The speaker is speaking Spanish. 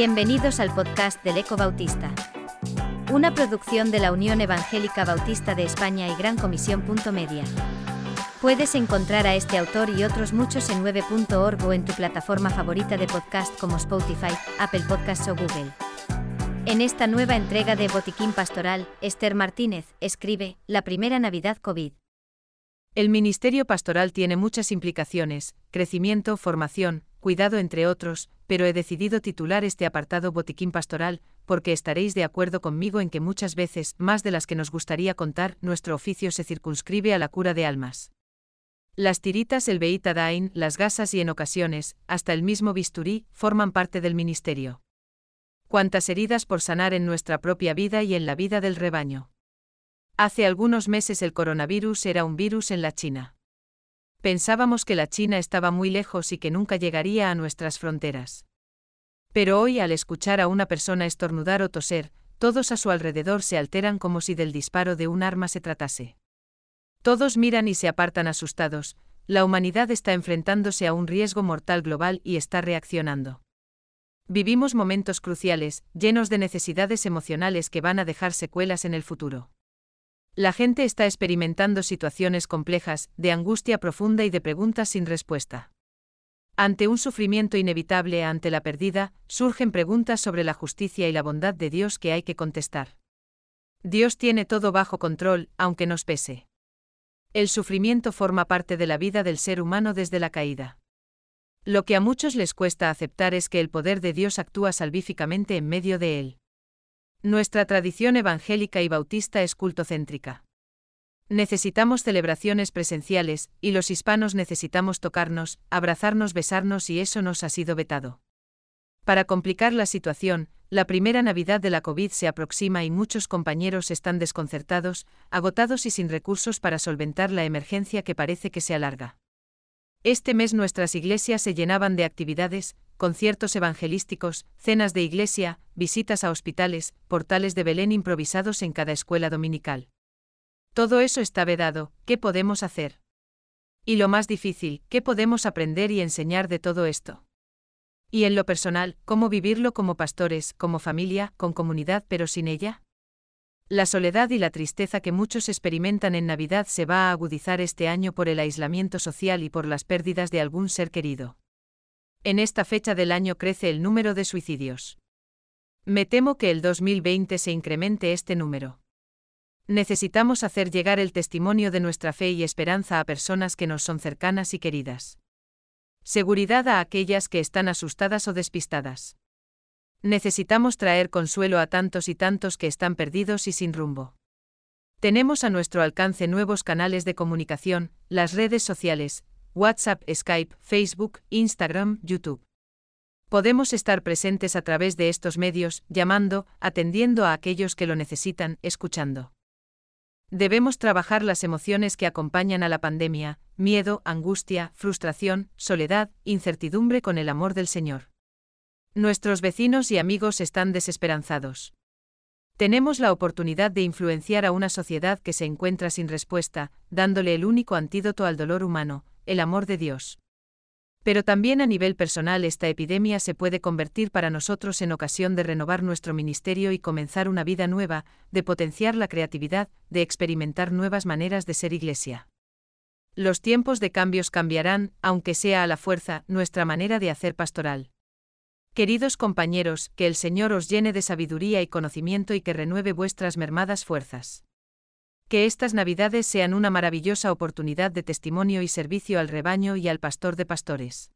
Bienvenidos al podcast del Eco Bautista. Una producción de la Unión Evangélica Bautista de España y Gran Comisión. Media. Puedes encontrar a este autor y otros muchos en 9.org o en tu plataforma favorita de podcast como Spotify, Apple Podcasts o Google. En esta nueva entrega de Botiquín Pastoral, Esther Martínez escribe La primera Navidad COVID. El ministerio pastoral tiene muchas implicaciones, crecimiento, formación, cuidado entre otros, pero he decidido titular este apartado Botiquín Pastoral, porque estaréis de acuerdo conmigo en que muchas veces, más de las que nos gustaría contar, nuestro oficio se circunscribe a la cura de almas. Las tiritas, el dain, las gasas y en ocasiones, hasta el mismo bisturí, forman parte del ministerio. Cuántas heridas por sanar en nuestra propia vida y en la vida del rebaño. Hace algunos meses el coronavirus era un virus en la China. Pensábamos que la China estaba muy lejos y que nunca llegaría a nuestras fronteras. Pero hoy al escuchar a una persona estornudar o toser, todos a su alrededor se alteran como si del disparo de un arma se tratase. Todos miran y se apartan asustados, la humanidad está enfrentándose a un riesgo mortal global y está reaccionando. Vivimos momentos cruciales, llenos de necesidades emocionales que van a dejar secuelas en el futuro. La gente está experimentando situaciones complejas, de angustia profunda y de preguntas sin respuesta. Ante un sufrimiento inevitable ante la pérdida, surgen preguntas sobre la justicia y la bondad de Dios que hay que contestar. Dios tiene todo bajo control, aunque nos pese. El sufrimiento forma parte de la vida del ser humano desde la caída. Lo que a muchos les cuesta aceptar es que el poder de Dios actúa salvíficamente en medio de él. Nuestra tradición evangélica y bautista es cultocéntrica. Necesitamos celebraciones presenciales, y los hispanos necesitamos tocarnos, abrazarnos, besarnos y eso nos ha sido vetado. Para complicar la situación, la primera Navidad de la COVID se aproxima y muchos compañeros están desconcertados, agotados y sin recursos para solventar la emergencia que parece que se alarga. Este mes nuestras iglesias se llenaban de actividades, conciertos evangelísticos, cenas de iglesia, visitas a hospitales, portales de Belén improvisados en cada escuela dominical. Todo eso está vedado, ¿qué podemos hacer? Y lo más difícil, ¿qué podemos aprender y enseñar de todo esto? Y en lo personal, ¿cómo vivirlo como pastores, como familia, con comunidad pero sin ella? La soledad y la tristeza que muchos experimentan en Navidad se va a agudizar este año por el aislamiento social y por las pérdidas de algún ser querido. En esta fecha del año crece el número de suicidios. Me temo que el 2020 se incremente este número. Necesitamos hacer llegar el testimonio de nuestra fe y esperanza a personas que nos son cercanas y queridas. Seguridad a aquellas que están asustadas o despistadas. Necesitamos traer consuelo a tantos y tantos que están perdidos y sin rumbo. Tenemos a nuestro alcance nuevos canales de comunicación, las redes sociales, WhatsApp, Skype, Facebook, Instagram, YouTube. Podemos estar presentes a través de estos medios, llamando, atendiendo a aquellos que lo necesitan, escuchando. Debemos trabajar las emociones que acompañan a la pandemia, miedo, angustia, frustración, soledad, incertidumbre con el amor del Señor. Nuestros vecinos y amigos están desesperanzados. Tenemos la oportunidad de influenciar a una sociedad que se encuentra sin respuesta, dándole el único antídoto al dolor humano, el amor de Dios. Pero también a nivel personal esta epidemia se puede convertir para nosotros en ocasión de renovar nuestro ministerio y comenzar una vida nueva, de potenciar la creatividad, de experimentar nuevas maneras de ser iglesia. Los tiempos de cambios cambiarán, aunque sea a la fuerza, nuestra manera de hacer pastoral. Queridos compañeros, que el Señor os llene de sabiduría y conocimiento y que renueve vuestras mermadas fuerzas. Que estas Navidades sean una maravillosa oportunidad de testimonio y servicio al rebaño y al pastor de pastores.